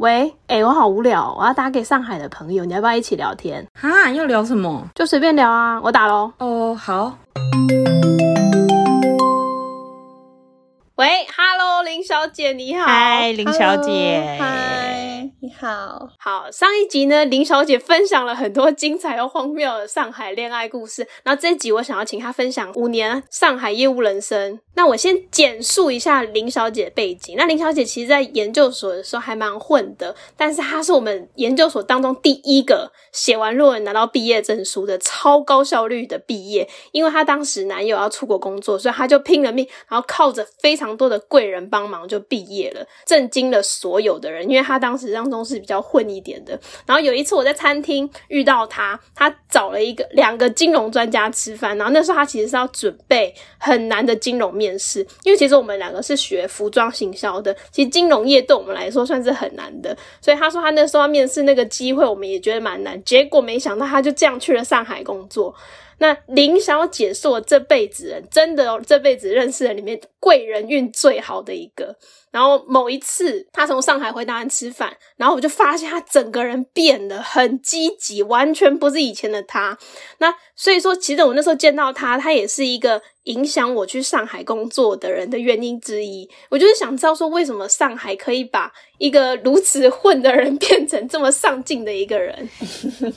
喂，哎、我好无聊，我要打给上海的朋友，你要不要一起聊天？哈，要聊什么？就随便聊啊，我打喽。哦，好。喂，Hello，林小姐，你好。嗨，林小姐。嗨，你好。好，上一集呢，林小姐分享了很多精彩又荒谬的上海恋爱故事。然后这一集我想要请她分享五年上海业务人生。那我先简述一下林小姐背景。那林小姐其实在研究所的时候还蛮混的，但是她是我们研究所当中第一个写完论文拿到毕业证书的超高效率的毕业。因为她当时男友要出国工作，所以她就拼了命，然后靠着非常多的贵人帮忙就毕业了，震惊了所有的人。因为她当时当中是比较混一点的。然后有一次我在餐厅遇到他，他找了一个两个金融专家吃饭，然后那时候他其实是要准备很难的金融面试，因为其实我们两个是学服装行销的，其实金融业对我们来说算是很难的，所以他说他那时候要面试那个机会，我们也觉得蛮难。结果没想到他就这样去了上海工作。那林小姐是我这辈子人，真的，这辈子认识的里面贵人运最好的一个。然后某一次，他从上海回台湾吃饭，然后我就发现他整个人变得很积极，完全不是以前的他。那所以说，其实我那时候见到他，他也是一个影响我去上海工作的人的原因之一。我就是想知道说，为什么上海可以把一个如此混的人变成这么上进的一个人？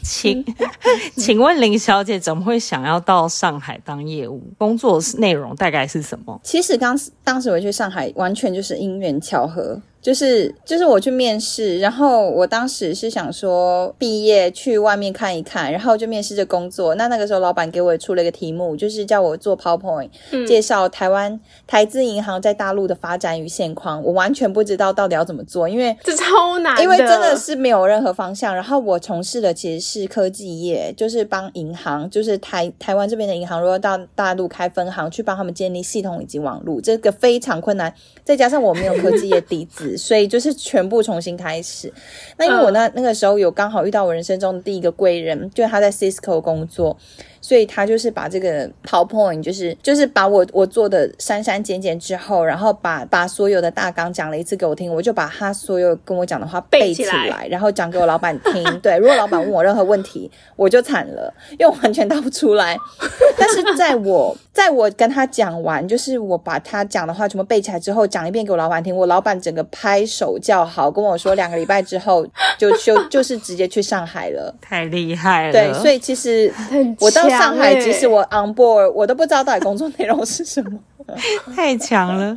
请 请问林小姐怎么会想要到上海当业务？工作内容大概是什么？其实刚当时我去上海，完全就是因缘巧合。就是就是我去面试，然后我当时是想说毕业去外面看一看，然后就面试这工作。那那个时候老板给我出了一个题目，就是叫我做 PowerPoint，、嗯介绍台湾台资银行在大陆的发展与现况。我完全不知道到底要怎么做，因为这超难因为真的是没有任何方向。然后我从事的其实是科技业，就是帮银行，就是台台湾这边的银行，如果到大陆开分行，去帮他们建立系统以及网络，这个非常困难。再加上我没有科技业底子，所以就是全部重新开始。那因为我那那个时候有刚好遇到我人生中的第一个贵人，就是他在 Cisco 工作。所以他就是把这个 PowerPoint，就是就是把我我做的删删减减之后，然后把把所有的大纲讲了一次给我听，我就把他所有跟我讲的话背起来来，然后讲给我老板听。对，如果老板问我任何问题，我就惨了，因为我完全答不出来。但是在我在我跟他讲完，就是我把他讲的话全部背起来之后，讲一遍给我老板听，我老板整个拍手叫好，跟我说两个礼拜之后就就 就是直接去上海了。太厉害了！对，所以其实很我到上海，即使我 on board，我都不知道到底工作内容是什么。太强了。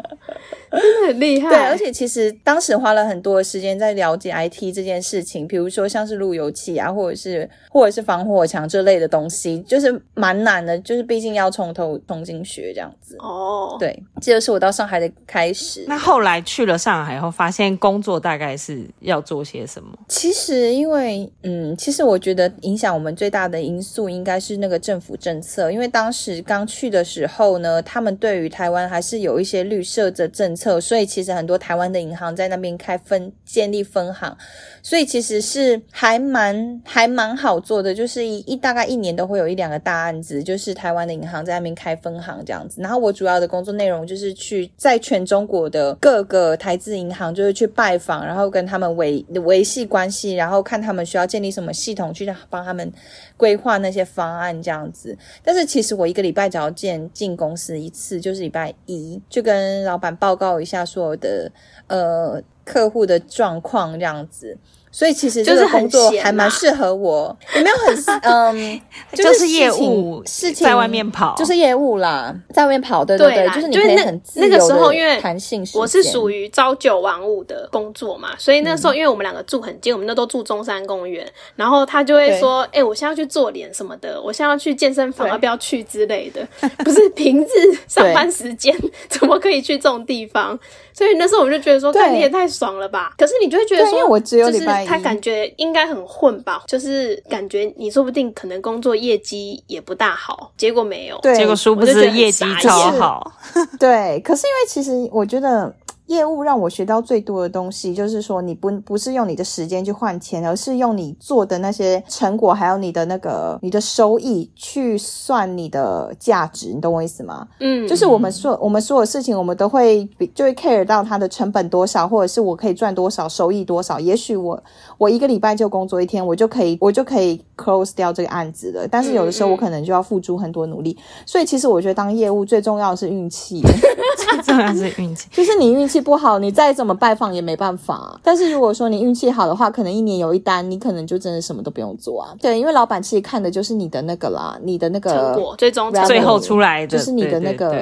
真的很厉害。对，而且其实当时花了很多的时间在了解 IT 这件事情，比如说像是路由器啊，或者是或者是防火墙这类的东西，就是蛮难的，就是毕竟要从头重新学这样子。哦，对，这就是我到上海的开始。那后来去了上海后，发现工作大概是要做些什么？其实，因为嗯，其实我觉得影响我们最大的因素应该是那个政府政策，因为当时刚去的时候呢，他们对于台湾还是有一些绿色的政策，所以其实很多台湾的银行在那边开分建立分行，所以其实是还蛮还蛮好做的，就是一一大概一年都会有一两个大案子，就是台湾的银行在那边开分行这样子。然后我主要的工作内容就是去在全中国的各个台资银行，就是去拜访，然后跟他们维维系关系，然后看他们需要建立什么系统，去帮他们规划那些方案这样子。但是其实我一个礼拜只要见进公司一次，就是礼拜一，就跟老板报告报一下所有的呃客户的状况这样子。所以其实这就是很作还蛮适合我，有没有很 嗯，就是业务事情在外面跑。就是业务啦，在外面跑，对对，就是你可以很自那由的个时候因为弹性。我是属于朝九晚五的工作嘛，所以那时候因为我们两个住很近，我们那都住中山公园，然后他就会说：“哎、我现在要去做脸什么的，我现在要去健身房，对。要不要去之类的？”不是 平日上班时间怎么可以去这种地方？所以那时候我们就觉得说，对看你也太爽了吧！可是你就会觉得说，因为我只有就是礼拜一他感觉应该很混吧，就是感觉你说不定可能工作业绩也不大好，结果没有。对，结果殊不知业绩傻超好。对，可是因为其实我觉得，业务让我学到最多的东西，就是说你不不是用你的时间去换钱，而是用你做的那些成果，还有你的那个你的收益去算你的价值，你懂我意思吗？嗯，就是我们所我们所有事情，我们都会比就会 care 到它的成本多少，或者是我可以赚多少，收益多少。也许我我一个礼拜就工作一天，我就可以我就可以 close 掉这个案子了。但是有的时候我可能就要付出很多努力，所以其实我觉得当业务最重要的是运气。最重要是运气。就是你运气不好，你再怎么拜访也没办法。但是如果说你运气好的话，可能一年有一单，你可能就真的什么都不用做啊。对，因为老板其实看的就是你的那个啦，你的那个成果最终最后出来的就是你的那个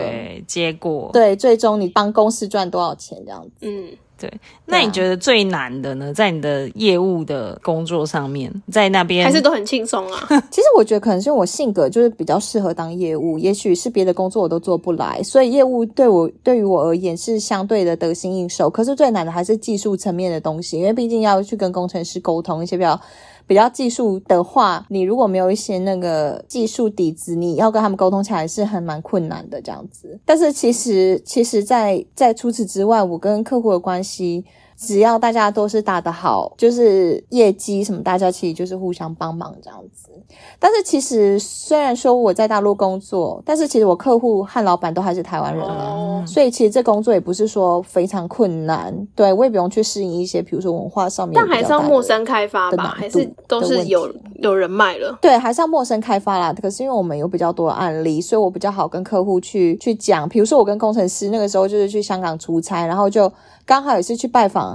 结果。对，最终你帮公司赚多少钱这样子。嗯，对，那你觉得最难的呢？在你的业务的工作上面，在那边还是都很轻松啊。其实我觉得可能是因为我性格就是比较适合当业务，也许是别的工作我都做不来，所以业务对我对于我而言是相对的得心应手。可是最难的还是技术层面的东西，因为毕竟要去跟工程师沟通一些比较。比较技术的话，你如果没有一些那个技术底子，你要跟他们沟通起来是很蛮困难的这样子。但是其实，其实在在除此之外，我跟客户的关系。西只要大家都是打得好，就是业绩什么，大家其实就是互相帮忙这样子。但是其实虽然说我在大陆工作，但是其实我客户和老板都还是台湾人啊，哦，所以其实这工作也不是说非常困难。对我也不用去适应一些，比如说文化上面，但还是要陌。生开发吧，还是都是有有人脉了。对，还是要陌生开发啦。可是因为我们有比较多的案例，所以我比较好跟客户去去讲。比如说我跟工程师那个时候就是去香港出差，然后就刚好也是去拜访，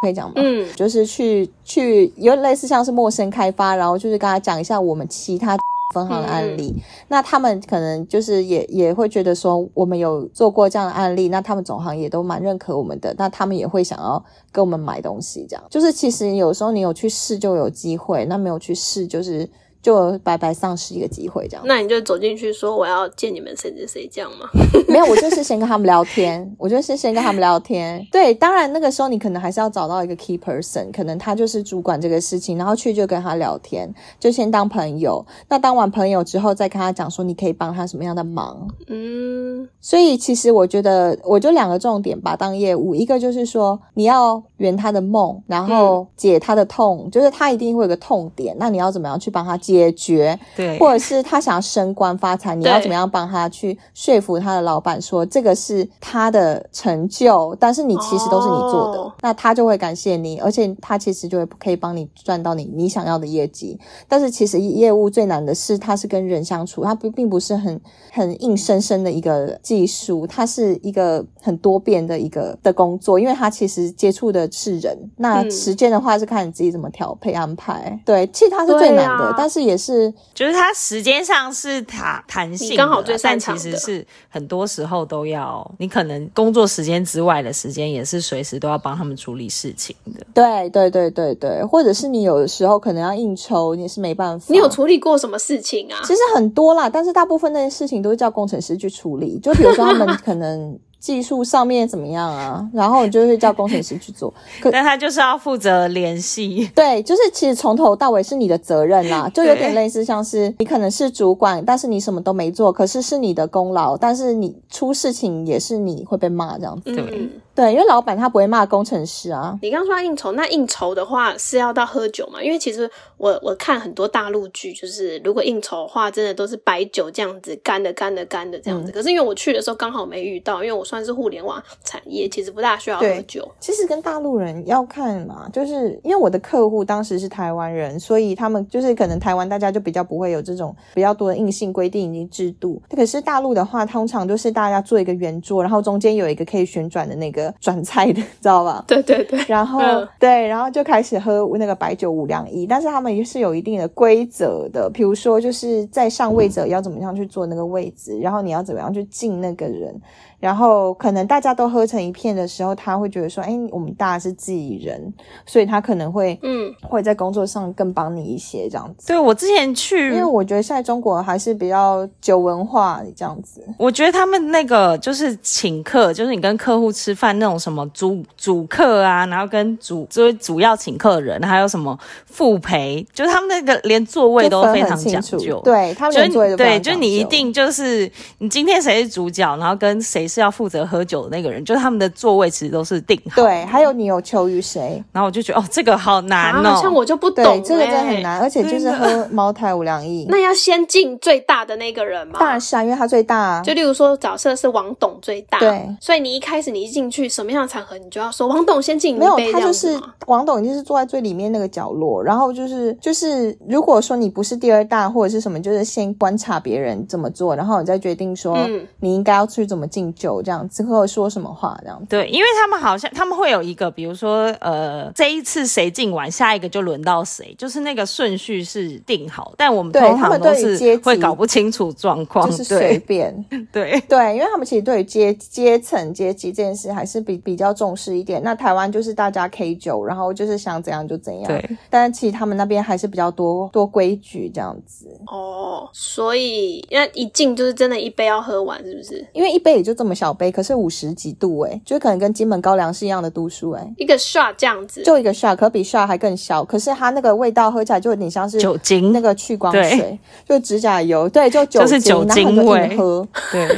可以讲吗？嗯，就是去去有点类似像是陌生开发，然后就是跟他讲一下我们其他分行的案例。那他们可能就是也也会觉得说我们有做过这样的案例，那他们总行也都蛮认可我们的，那他们也会想要跟我们买东西，这样就是其实有时候你有去试就有机会，那没有去试就是就白白丧失一个机会这样。那你就走进去说我要见你们谁谁谁这样吗？没有，我就是先跟他们聊天，我就是先跟他们聊天。对，当然那个时候你可能还是要找到一个 key person，可能他就是主管这个事情，然后去就跟他聊天，就先当朋友。那当完朋友之后，再跟他讲说你可以帮他什么样的忙。嗯，所以其实我觉得，我就两个重点吧，当业务，一个就是说你要圆他的梦，然后解他的痛，就是他一定会有个痛点，那你要怎么样去帮他解决？对，或者是他想要升官发财，你要怎么样帮他去说服他的老板说这个是他的成就，但是你其实都是你做的，哦那他就会感谢你，而且他其实就会可以帮你赚到你你想要的业绩。但是其实业务最难的是，他是跟人相处，他不并不是很很硬生生的一个技术，它是一个很多变的一个的工作，因为他其实接触的是人。那嗯时间的话是看你自己怎么调配安排。对，其实它是最难的，啊但是也是就是它时间上是弹弹性刚好最擅长但其实是很多时候都要，你可能工作时间之外的时间，也是随时都要帮他们处理事情的。对对对对对，或者是你有的时候可能要应酬，你也是没办法。你有处理过什么事情啊？其实很多啦，但是大部分那些事情都是叫工程师去处理。就比如说他们可能技术上面怎么样啊，然后你就会叫工程师去做。可但他就是要负责联系，对，就是其实从头到尾是你的责任啦，就有点类似像是你可能是主管，但是你什么都没做，可是是你的功劳，但是你出事情也是你会被骂这样子。对。嗯，对，因为老板他不会骂工程师啊。你刚刚说到应酬，那应酬的话是要到喝酒嘛？因为其实我我看很多大陆剧，就是如果应酬的话，真的都是白酒这样子，干的干的干的这样子。可是因为我去的时候刚好没遇到，因为我算是互联网产业，其实不大需要喝酒。其实跟大陆人要看嘛，就是因为我的客户当时是台湾人，所以他们就是可能台湾大家就比较不会有这种比较多的硬性规定以及制度。可是大陆的话，通常就是大家做一个圆桌，然后中间有一个可以旋转的那个转菜的，知道吧？对对对，然后、嗯对，然后就开始喝那个白酒五粮一，但是他们也是有一定的规则的，比如说就是在上位者要怎么样去做那个位置，然后你要怎么样去敬那个人，然后可能大家都喝成一片的时候，他会觉得说，哎，我们大家是自己人，所以他可能会嗯，会在工作上更帮你一些这样子。对我之前去，因为我觉得现在中国还是比较酒文化这样子，我觉得他们那个就是请客，就是你跟客户吃饭那种什么主主客啊，然后跟主就是主要请客人，还有什么副陪，就是他们那个连座位都非常讲究。对他们连座位都非对，就是你一定就是你今天谁是主角，然后跟谁是要负责喝酒的那个人，就是他们的座位其实都是定好。对，还有你有求于谁？然后我就觉得哦，这个好难哦，啊，像我就不懂、这个真的很。难，而且就是喝茅台五粮液。那要先进最大的那个人吗？当然是啊，因为他最大啊。就例如说，假设是王董最大，对，所以你一开始你一进去什么样的场合，你就要说王董先进没有他就是王董，就是坐在最里面那个角落，然后就是就是，如果说你不是第二大或者是什么，就是先观察别人怎么做，然后你再决定说嗯你应该要去怎么敬酒这样子，或者说什么话这样子。对，因为他们好像他们会有一个，比如说呃，这一次谁进完，下一个就轮到谁，就是那个顺序是定好，但我们对通常他们都是会搞不清楚状况，就是随便，对。对，因为他们其实对于阶阶层阶级这件事还是比比较重视一点。那台湾就是大家 K 酒，然后就是想怎样就怎样。对，但其实他们那边还是比较多多规矩这样子，哦，所以那一进就是真的一杯要喝完，是不是？因为一杯也就这么小杯，可是五十几度诶、就可能跟金门高粱是一样的度数诶、一个 shot 这样子，就一个 shot，可比 shot 还更小，可是它那个味道喝起来就有点像是酒精。那个去光水，就指甲油，对，就酒精，就是酒精味。喝，对，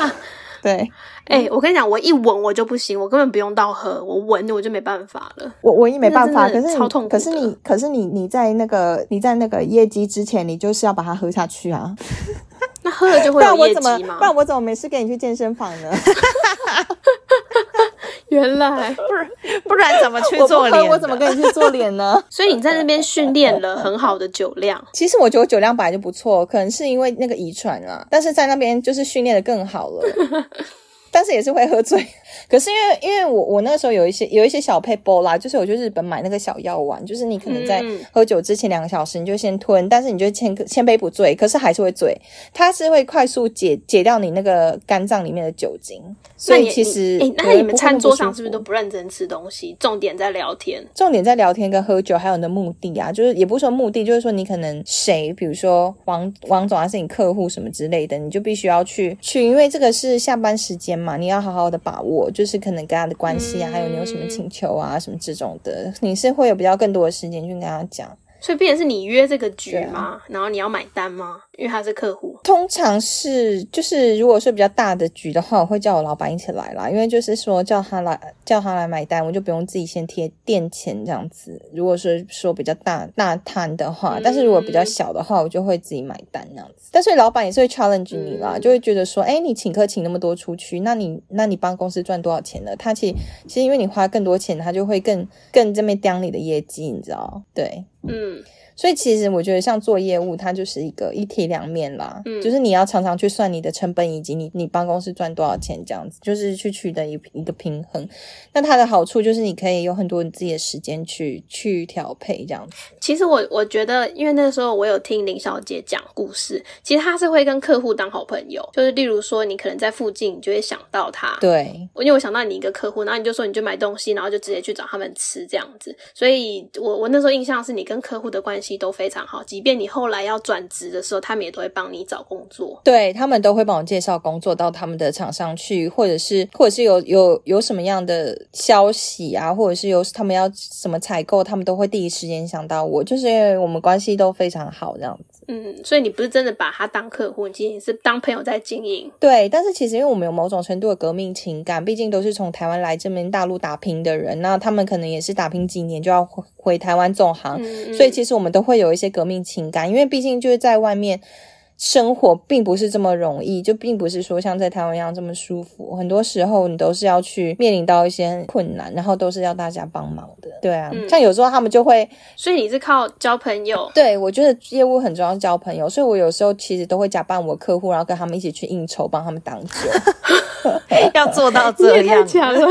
对。哎、我跟你讲，我一闻我就不行，我根本不用到喝，我闻我就没办法了。我我一没办法，可是你超痛苦可是你，可是你，你在那个你在那个业绩之前，你就是要把它喝下去啊，那喝了就会有 业然我怎么，绩吗不？然我怎么没事跟你去健身房呢？原来，不然不然怎么去做脸？我怎么跟你去做脸呢？所以你在那边训练了很好的酒量。其实我觉得我酒量本来就不错，可能是因为那个遗传啊，但是在那边就是训练的更好了。但是也是会喝醉，可是因为因为我我那个时候有一些有一些小配波啦，就是我去日本买那个小药丸，就是你可能在嗯喝酒之前两个小时你就先吞，但是你就千千杯不醉，可是还是会醉，它是会快速解解掉你那个肝脏里面的酒精，所以其实哎、那你们餐桌上是不是都不认真吃东西？重点在聊天。重点在聊天跟喝酒，还有你的目的啊，就是也不是说目的，就是说你可能谁，比如说王王总还是你客户什么之类的，你就必须要去去，因为这个是下班时间嘛，你要好好的把握，就是可能跟他的关系啊，嗯还有你有什么请求啊，什么这种的，你是会有比较更多的时间去跟他讲。所以，变成是你约这个局吗啊吗？然后你要买单吗？因为他是客户。通常是就是如果是比较大的局的话，我会叫我老板一起来啦，因为就是说叫他来叫他来买单，我就不用自己先贴垫钱这样子。如果是说比较大大摊的话，但是如果比较小的话，我就会自己买单这样子。但是老板也是会 challenge 你啦，嗯就会觉得说，哎，你请客请那么多出去，那你那你帮公司赚多少钱呢？他其实其实因为你花更多钱，他就会更更这边刁你的业绩，你知道？对。嗯，所以其实我觉得像做业务，它就是一个一体两面啦，嗯就是你要常常去算你的成本以及你你办公室赚多少钱这样子，就是去取得一一个平衡。那它的好处就是你可以有很多你自己的时间去去调配这样子。其实我我觉得，因为那时候我有听林小姐讲故事，其实她是会跟客户当好朋友，就是例如说你可能在附近，你就会想到他。对，因为我想到你一个客户，然后你就说你就买东西，然后就直接去找他们吃这样子，所以我我那时候印象是你跟客户的关都非常好，即便你后来要转职的时候，他们也都会帮你找工作。对他们都会帮我介绍工作到他们的厂商去，或者是或者是有有有什么样的消息啊，或者是有他们要什么采购，他们都会第一时间想到我，就是因为我们关系都非常好这样子。嗯，所以你不是真的把他当客户，你仅仅是当朋友在经营。对，但是其实因为我们有某种程度的革命情感，毕竟都是从台湾来这边大陆打拼的人，那他们可能也是打拼几年就要回回台湾总行，嗯，所以其实我们都会有一些革命情感，因为毕竟就是在外面。生活并不是这么容易，就并不是说像在台湾一样这么舒服。很多时候你都是要去面临到一些困难，然后都是要大家帮忙的。对啊，嗯像有时候他们就会所以你是靠交朋友。对，我觉得业务很重要，交朋友，所以我有时候其实都会假扮我客户，然后跟他们一起去应酬，帮他们挡酒。要做到这样，强了，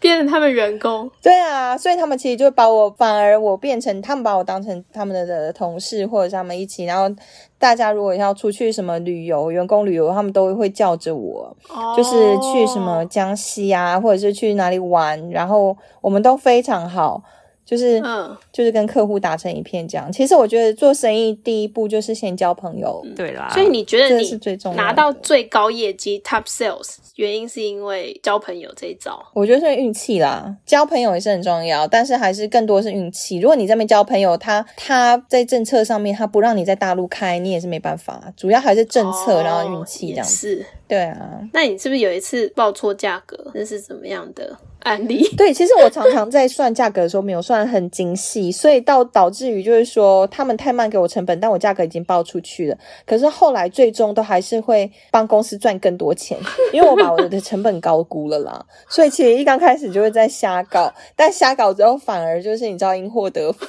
变成他们员工。对啊，所以他们其实就把我，反而我变成他们把我当成他们的的同事，或者是他们一起，然后大家如果要出去什么旅游、员工旅游，他们都会叫着我，就是去什么江西啊，或者是去哪里玩，然后我们都非常好。就是嗯，就是跟客户打成一片这样。其实我觉得做生意第一步就是先交朋友，对啦，所以你觉得你是最重要拿到最高业绩 top sales 原因是因为交朋友这一招？我觉得是运气啦，交朋友也是很重要，但是还是更多是运气。如果你这边交朋友，他他在政策上面他不让你在大陆开，你也是没办法，主要还是政策，哦然后运气这样子。是。对啊，那你是不是有一次报错价格？那是怎么样的案例？对，其实我常常在算价格的时候没有算得很精细，所以到导致于就是说他们太慢给我成本，但我价格已经报出去了。可是后来最终都还是会帮公司赚更多钱，因为我把我的成本高估了啦。所以其实一刚开始就会在瞎搞，但瞎搞之后反而就是你知道因祸得福，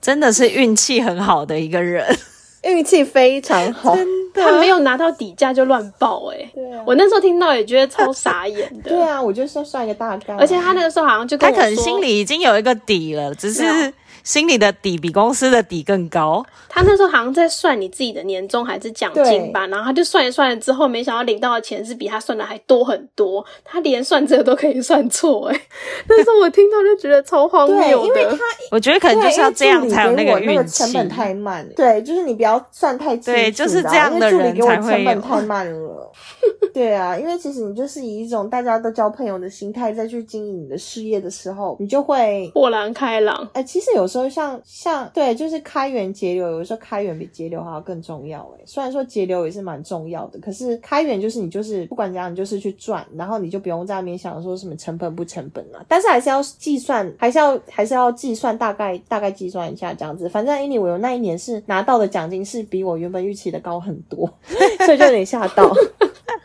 真的是运气很好的一个人。运气非常好。他没有拿到底价就乱报、欸，对啊我那时候听到也觉得超傻眼的。对啊，我就是算一个大概，而且他那个时候好像就跟我，他可能心里已经有一个底了，只是心里的底比公司的底更高。他那时候好像在算你自己的年终还是奖金吧，然后他就算一算了之后，没想到领到的钱是比他算的还多很多，他连算这个都可以算错、欸，那时候我听到就觉得超荒，谬的因为他。我觉得可能就是要这样才有对因为助理给我个运气成。本太慢了。对，就是你不要算太清楚，这样的因为助理给我人才会成本太慢了。对啊，因为其实你就是以一种大家都交朋友的心态再去经营你的事业的时候，你就会。豁然开朗，哎、其实有时候像像对，就是开源节流，有时候开源比节流还要更重要。哎，虽然说节流也是蛮重要的，可是开源就是你就是不管怎样，你就是去赚，然后你就不用在那边想说什么成本不成本啊。但是还是要计算，还是要还是要计算大概大概计算一下这样子。反正 anyway，我那一年是拿到的奖金是比我原本预期的高很多，所以就有点吓到，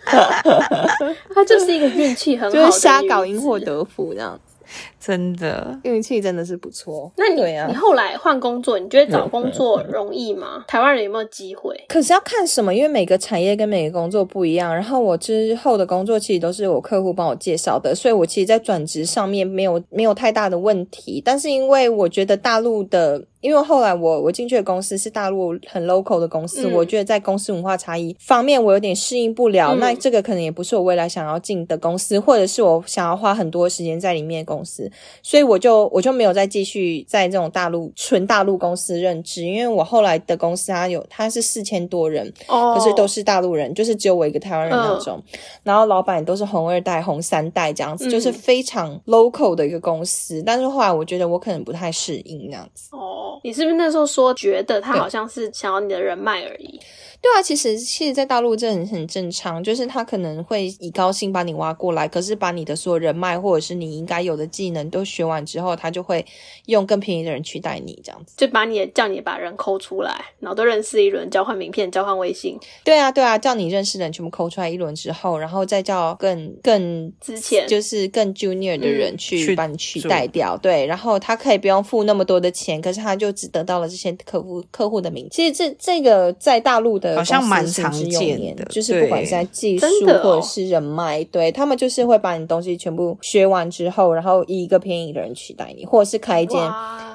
他就是一个运气很好就是瞎搞因祸得福这样子。真的，运气真的是不错。那你、啊你后来换工作，你觉得找工作容易吗？台湾人有没有机会？可是要看什么，因为每个产业跟每个工作不一样。然后我之后的工作其实都是我客户帮我介绍的，所以我其实，在转职上面没有没有太大的问题。但是因为我觉得大陆的，因为后来我我进去的公司是大陆很 local 的公司，嗯我觉得在公司文化差异方面我有点适应不了。嗯那这个可能也不是我未来想要进的公司，或者是我想要花很多时间在里面的公司，所以我就我就没有再继续在这种大陆纯大陆公司任职，因为我后来的公司它有它是四千多人，哦，可是都是大陆人，就是只有我一个台湾人那种。然后老板也都是红二代、红三代这样子，嗯就是非常 local 的一个公司。但是后来我觉得我可能不太适应那样子。哦，你是不是那时候说觉得他好像是想要你的人脉而已？对啊，其实其实，在大陆这很很正常，就是他可能会以高薪把你挖过来，可是把你的所有人脉或者是你应该有的技能都学完之后，他就会用更便宜的人取代你这样子。就把你叫你把人抠出来，然后都认识一轮，交换名片，交换微信，对啊，对啊，叫你认识的人全部抠出来一轮之后，然后再叫更更之前就是更 junior 的人嗯去去把你取做代掉，对，然后他可以不用付那么多的钱，可是他就只得到了这些客户客户的名。其实这这个在大陆的好像蛮常见的就是不管对是在技术或者是人脉，对他们就是会把你东西全部学完之后，然后以一个便宜的人取代你，或者是开一间，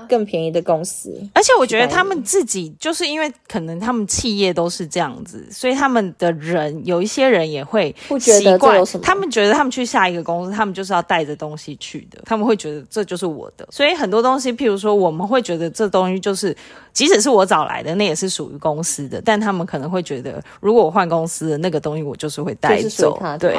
更便宜的公司。而且我觉得他们自己就是因为可能他们企业都是这样子，所以他们的人有一些人也会不觉得习惯他们觉得他们去下一个公司，他们就是要带着东西去的，他们会觉得这就是我的。所以很多东西，譬如说我们会觉得这东西就是，即使是我找来的，那也是属于公司的，但他们可能会觉得，如果我换公司的那个东西，我就是会带走对，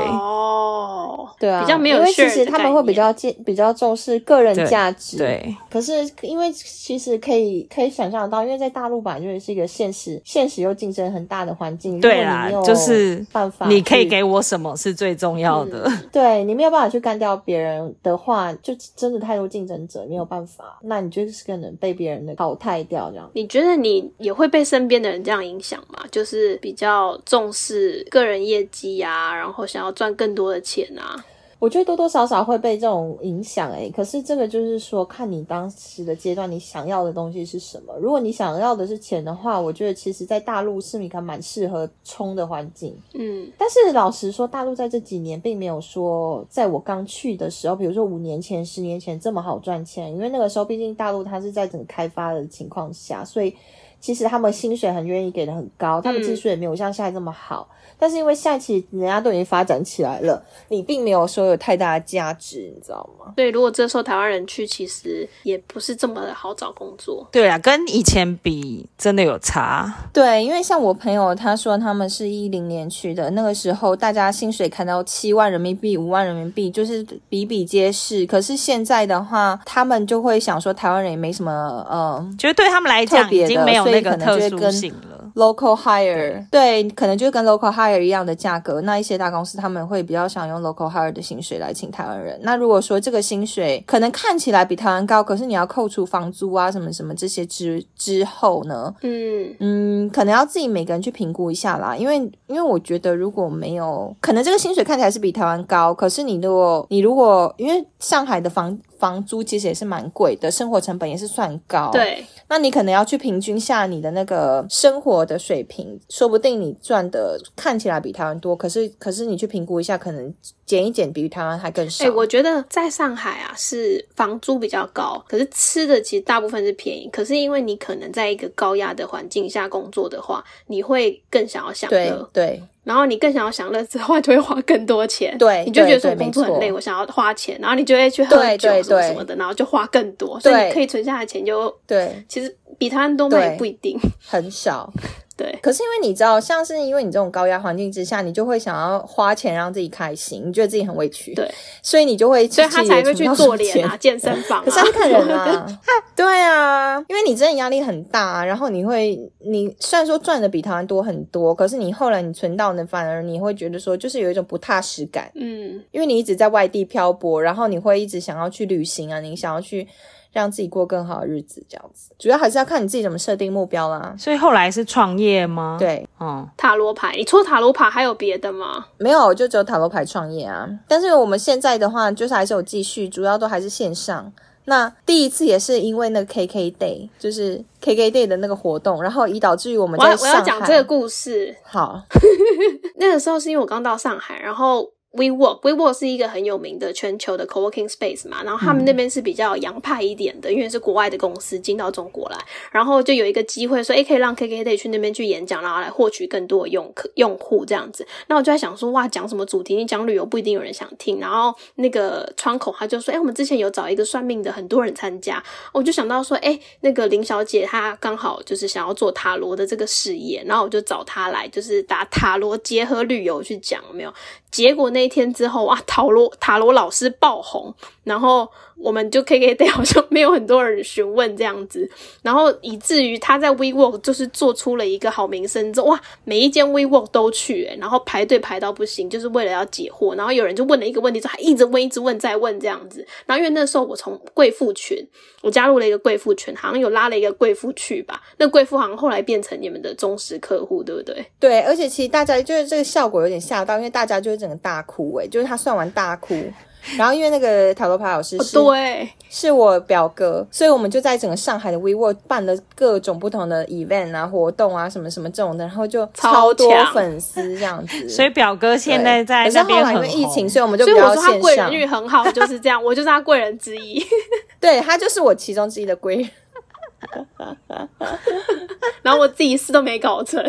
哦，对啊，比较没有因为其实他们会比较介比较重视个人价值，对，可是因为其实可以可以想象得到，因为在大陆本来就是一个现实现实又竞争很大的环境，对啦如果你没有就是办法，你可以给我什么是最重要的。嗯对你没有办法去干掉别人的话，就真的太多竞争者，没有办法，那你就是可能被别人的淘汰掉这样。你觉得你也会被身边的人这样影响吗？就是比较重视个人业绩啊，然后想要赚更多的钱啊。我觉得多多少少会被这种影响诶，可是这个就是说，看你当时的阶段，你想要的东西是什么。如果你想要的是钱的话，我觉得其实在大陆是一个蛮适合冲的环境。嗯，但是老实说，大陆在这几年并没有说，在我刚去的时候，比如说五年前、十年前这么好赚钱，因为那个时候毕竟大陆它是在整个开发的情况下，所以其实他们薪水很愿意给的很高，他们技术也没有像现在这么好。但是因为现在其实人家都已经发展起来了，你并没有说有太大的价值，你知道吗？对，如果这时候台湾人去，其实也不是这么的好找工作。对啊，跟以前比真的有差。对，因为像我朋友他说他们是一零年去的，那个时候大家薪水看到七万人民币、五万人民币，就是比比皆是。可是现在的话，他们就会想说台湾人也没什么呃，觉得对他们来讲已经没有那个特殊性了。Local hire，对，可能就跟 local hire 一样的价格。那一些大公司他们会比较想用 local hire 的薪水来请台湾人。那如果说这个薪水可能看起来比台湾高，可是你要扣除房租啊什么什么这些之之后呢？嗯嗯，可能要自己每个人去评估一下啦。因为因为我觉得如果没有，可能这个薪水看起来是比台湾高，可是你如果你如果因为上海的房房租其实也是蛮贵的，生活成本也是算高。对，那你可能要去平均下你的那个生活的水平，说不定你赚的看起来比台湾多，可是可是你去评估一下，可能减一减，比台湾还更少。哎，我觉得在上海啊，是房租比较高，可是吃的其实大部分是便宜。可是因为你可能在一个高压的环境下工作的话，你会更想要享乐。对。然后你更想要享乐之后，就会花更多钱。对，你就觉得说我工作很累，我想要花钱，然后你就会去喝酒什么什么的，然后就花更多。所以你可以存下的钱就对，其实比他们多嘛也不一定，很少。对，可是因为你知道，像是因为你这种高压环境之下，你就会想要花钱让自己开心，你觉得自己很委屈，对，所以你就会，所以他才会去做脸啊，健身房。可是要看人啊，对啊，因为你真的压力很大，啊然后你会，你虽然说赚的比台湾多很多，可是你后来你存到呢，反而你会觉得说，就是有一种不踏实感，嗯，因为你一直在外地漂泊，然后你会一直想要去旅行啊，你想要去。让自己过更好的日子，这样子，主要还是要看你自己怎么设定目标啦。所以后来是创业吗？对，嗯，塔罗牌，你除了塔罗牌还有别的吗？没有，就只有塔罗牌创业啊。但是我们现在的话，就是还是有继续，主要都还是线上。那第一次也是因为那个 KK Day，就是 KK Day 的那个活动，然后以导致于我们在我要讲这个故事。好，那个时候是因为我刚到上海，然后。WeWork，WeWork 是一个很有名的全球的 co-working space 嘛，然后他们那边是比较洋派一点的，因为是国外的公司进到中国来，然后就有一个机会说，哎，可以让 KKday 去那边去演讲，然后来获取更多的用客用户这样子。那我就在想说，哇，讲什么主题？你讲旅游不一定有人想听。然后那个窗口他就说，哎，我们之前有找一个算命的，很多人参加。我就想到说，哎，那个林小姐她刚好就是想要做塔罗的这个事业，然后我就找她来，就是打塔罗结合旅游去讲，没有？结果那一天之后哇，塔罗塔罗老师爆红，然后。我们就 K K Day 好像没有很多人询问这样子，然后以至于他在 WeWork 就是做出了一个好名声，之后哇，每一间 WeWork 都去，然后排队排到不行，就是为了要解惑。然后有人就问了一个问题，之后还一直问，一直问，再问这样子。然后因为那时候我从贵妇群，我加入了一个贵妇群，好像有拉了一个贵妇去吧。那贵妇好像后来变成你们的忠实客户，对不对？对，而且其实大家就是这个效果有点吓到，因为大家就整个大哭，诶就是他算完大哭。然后因为那个塔罗牌老师是对，是我表哥，所以我们就在整个上海的 WeWork 办了各种不同的 event 啊、活动啊、什么什么这种的，然后就超多粉丝这样子。所以表哥现在在那边因为疫情，所以我们就所以我说他贵人运很好，就是这样，我就是他贵人之一。对他就是我其中之一的贵人。然后我自己事都没搞成，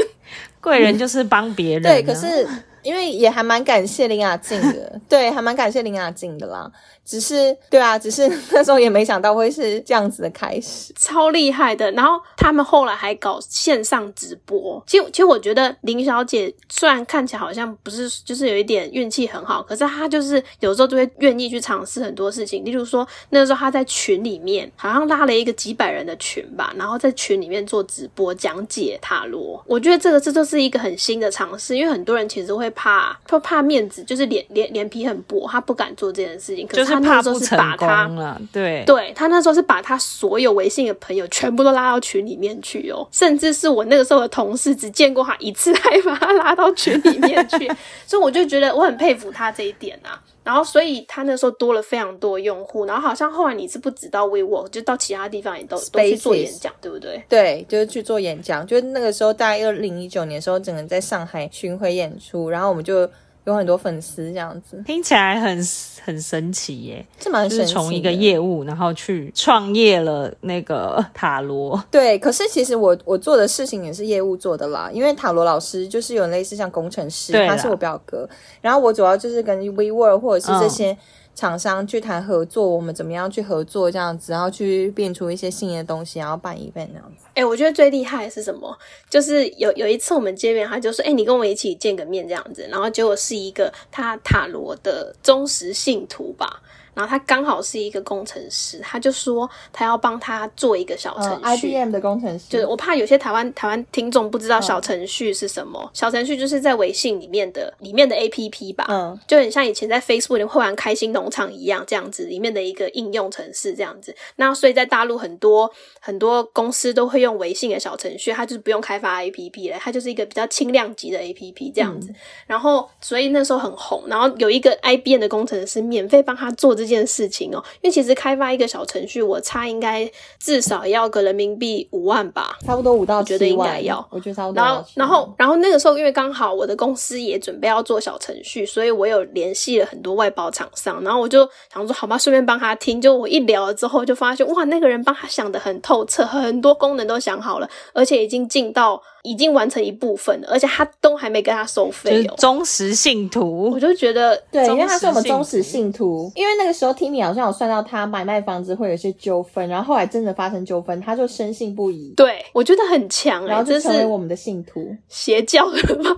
贵人就是帮别人。对，可是。因为也还蛮感谢林雅静的，对，还蛮感谢林雅静的啦。只是，对啊，只是 那时候也没想到会是这样子的开始，超厉害的。然后他们后来还搞线上直播。其实，其实我觉得林小姐虽然看起来好像不是，就是有一点运气很好，可是她就是有时候就会愿意去尝试很多事情。例如说，那时候她在群里面好像拉了一个几百人的群吧，然后在群里面做直播讲解塔罗。我觉得这个这就是一个很新的尝试，因为很多人其实会怕，会怕面子，就是脸脸脸皮很薄，他不敢做这件事情。可是他。那时候是把他，对，对他那时候是把他所有微信的朋友全部都拉到群里面去哦，甚至是我那个时候的同事只见过他一次，还把他拉到群里面去，所以我就觉得我很佩服他这一点啊。然后，所以他那时候多了非常多用户，然后好像后来你是不止到 WeWork，就到其他地方也都都去做演讲，对不对？对，就是去做演讲，就是那个时候大概二零一九年的时候，整个在上海巡回演出，然后我们就。有很多粉丝这样子，听起来很很神奇耶，这蛮就是从一个业务，然后去创业了那个 塔罗。对，可是其实我我做的事情也是业务做的啦，因为塔罗老师就是有类似像工程师，他是我表哥，然后我主要就是跟 WeWork 或者是这些。厂商去谈合作，我们怎么样去合作这样子，然后去变出一些新的东西，然后办一份那样子。哎，我觉得最厉害的是什么？就是有有一次我们见面，他就说：“哎，你跟我一起见个面这样子。”然后结果是一个他塔罗的忠实信徒吧。然后他刚好是一个工程师，他就说他要帮他做一个小程序，IBM 的工程师。就是我怕有些台湾台湾听众不知道小程序是什么，小程序就是在微信里面的里面的 APP 吧，嗯，就很像以前在 Facebook 里会玩开心农场一样这样子，里面的一个应用程式这样子。那所以在大陆很多很多公司都会用微信的小程序，它就是不用开发 APP 了，它就是一个比较轻量级的 APP 这样子。然后所以那时候很红，然后有一个 IBM 的工程师免费帮他做。这件事情哦，因为其实开发一个小程序，我猜应该至少要个人民币五万吧，差不多五到觉得应该要，我觉得差不多。然后，然后，然后那个时候，因为刚好我的公司也准备要做小程序，所以我有联系了很多外包厂商，然后我就想说，好吧，顺便帮他听。就我一聊了之后，就发现哇，那个人帮他想的很透彻，很多功能都想好了，而且已经进到。已经完成一部分了，而且他都还没跟他收费哦。忠实信徒，我就觉得对，因为他是我们忠实信徒。因为那个时候 Timmy 好像有算到他买卖房子会有些纠纷，然后后来真的发生纠纷，他就深信不疑。对，我觉得很强，然后就成为我们的信徒，邪教了吗？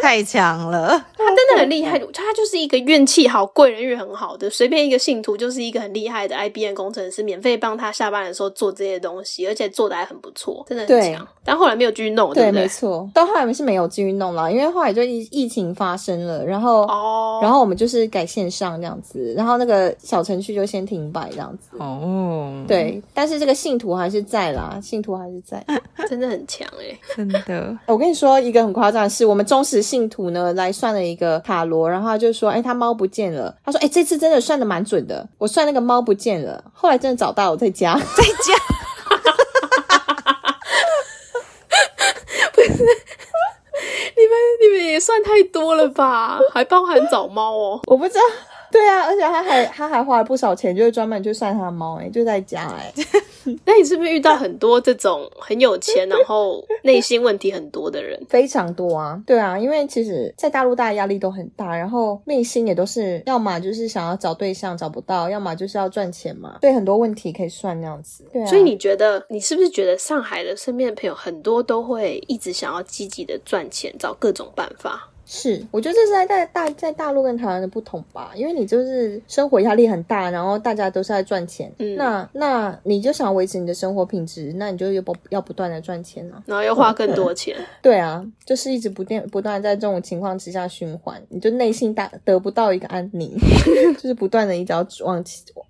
太强了，他真的很厉害，他就是一个运气好、贵人运很好的，随便一个信徒就是一个很厉害的 IBM 工程师，免费帮他下班的时候做这些东西，而且做的还很不错，真的很强。但后来没有继续弄，对不对？没错，到后来我们是没有继续弄了，因为后来就疫疫情发生了，然后哦，然后我们就是改线上这样子，然后那个小程序就先停摆这样子。哦，对，但是这个信徒还是在啦，信徒还是在，真的很强哎，真的。我跟你说一个很夸张的是，我们忠实信。信徒呢来算了一个塔罗，然后他就说：“哎，他猫不见了。”他说：“哎，这次真的算的蛮准的，我算那个猫不见了，后来真的找到，我在家，在家。”不是，你们你们也算太多了吧？还包含找猫哦？我不知道。对啊，而且他还他还花了不少钱，就是专门去算他的猫，哎，就在家，哎。那你是不是遇到很多这种很有钱，然后内心问题很多的人？非常多啊，对啊，因为其实，在大陆大家压力都很大，然后内心也都是要么就是想要找对象找不到，要么就是要赚钱嘛，对，很多问题可以算那样子。对啊，所以你觉得，你是不是觉得上海的身边的朋友很多都会一直想要积极的赚钱，找各种办法？是，我觉得这是在在大在大陆跟台湾的不同吧，因为你就是生活压力很大，然后大家都是在赚钱，嗯，那那你就想维持你的生活品质，那你就要不要不断的赚钱啊，然后又花更多钱，对啊，就是一直不断不断在这种情况之下循环，你就内心大得不到一个安宁，就是不断的一直要往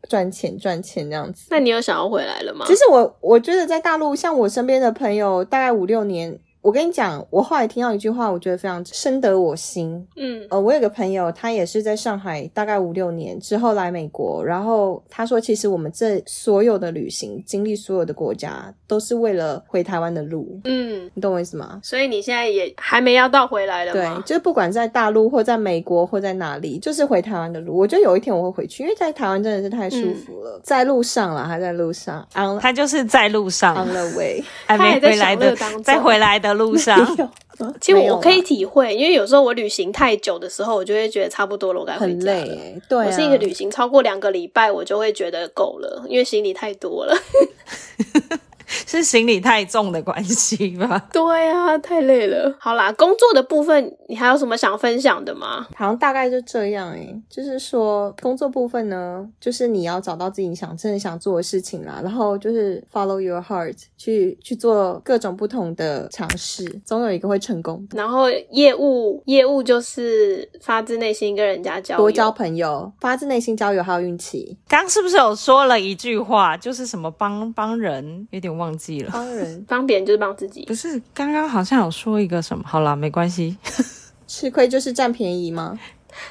赚钱赚钱这样子。那你有想要回来了吗？其实我我觉得在大陆，像我身边的朋友，大概五六年。我跟你讲，我后来听到一句话，我觉得非常深得我心。嗯，呃，我有个朋友，他也是在上海大概五六年之后来美国，然后他说，其实我们这所有的旅行经历，所有的国家，都是为了回台湾的路。嗯，你懂我意思吗？所以你现在也还没要到回来了对，就是不管在大陆或在美国或在哪里，就是回台湾的路。我觉得有一天我会回去，因为在台湾真的是太舒服了，在路上了，还在路上。他就是在路上，on the way，还没回来的，再回来的。路上，其实我可以体会，因为有时候我旅行太久的时候，我就会觉得差不多了，我该回家了。对，我是一个旅行超过两个礼拜，我就会觉得够了，因为行李太多了。是行李太重的关系吧？对啊，太累了。好啦，工作的部分你还有什么想分享的吗？好像大概就这样哎，就是说工作部分呢，就是你要找到自己想真的想做的事情啦，然后就是 follow your heart，去去做各种不同的尝试，总有一个会成功。然后业务业务就是发自内心跟人家交多交朋友，发自内心交友还有运气。刚是不是有说了一句话，就是什么帮帮人有点。忘记了，帮人帮别人就是帮自己，不是刚刚好像有说一个什么？好啦，没关系，吃亏就是占便宜吗？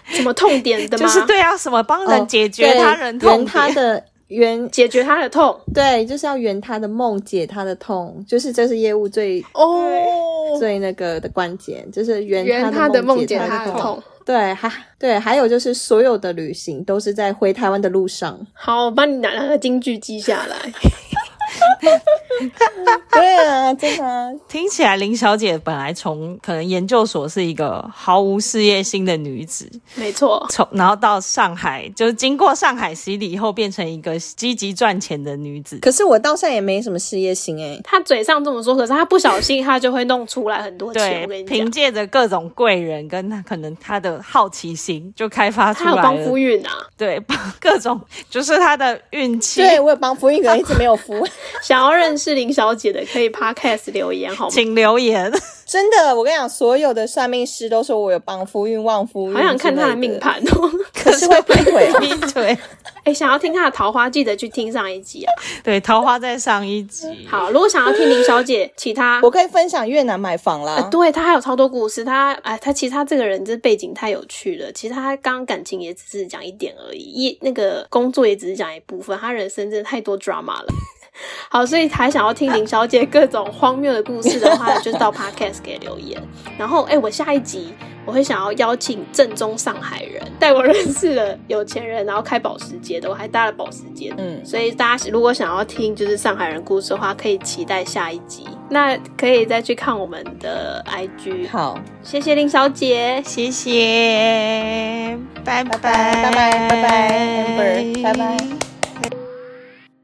什么痛点的吗？就是对啊，什么帮人解决他人痛他的圆，解决他的痛对，就是要圆他的梦，解他的痛，就是这是业务最哦，最那个的关键，就是圆圆他他的梦，解解他的痛。对，还对，还有就是所有的旅行都是在回台湾的路上。好，我帮你拿那个京剧记下来。对啊，真的啊、听起来林小姐本来从可能研究所是一个毫无事业心的女子，没错，从然后到上海，就是经过上海洗礼以后，变成一个积极赚钱的女子。可是我到现在也没什么事业心哎、她嘴上这么说，可是她不小心她就会弄出来很多钱。我跟对，你讲，凭借着各种贵人跟她可能她的好奇心，就开发出来她有帮夫。运啊，对，各种就是她的运气。对我有帮夫运，可，一直没有扶。想要认识林小姐的可以 podcast 留言好吗？请留言。真的，我跟你讲，所有的算命师都说我有帮夫运、旺夫运，好想看他的命，盘哦。可是会劈腿啊。劈腿。哎，想要听他的桃花，记得去听上一集啊。对，桃花在上一集。好，如果想要听林小姐其他，我可以分享越南买房啦。呃对他还有超多故事。他哎，他其实他这个人这背景太有趣了。其实他刚刚感情也只是讲一点而已，一那个工作也只是讲一部分，他人生真的太多 drama 了。好，所以还想要听林小姐各种荒谬的故事的话，就到 podcast 给留言。然后，哎，我下一集我会想要邀请正宗上海人带我认识了有钱人，然后开保时捷的，我还搭了保时捷。嗯，所以大家如果想要听就是上海人故事的话，可以期待下一集。那可以再去看我们的 IG。好，谢谢林小姐，谢谢，拜拜，拜拜，拜拜，拜拜，拜拜。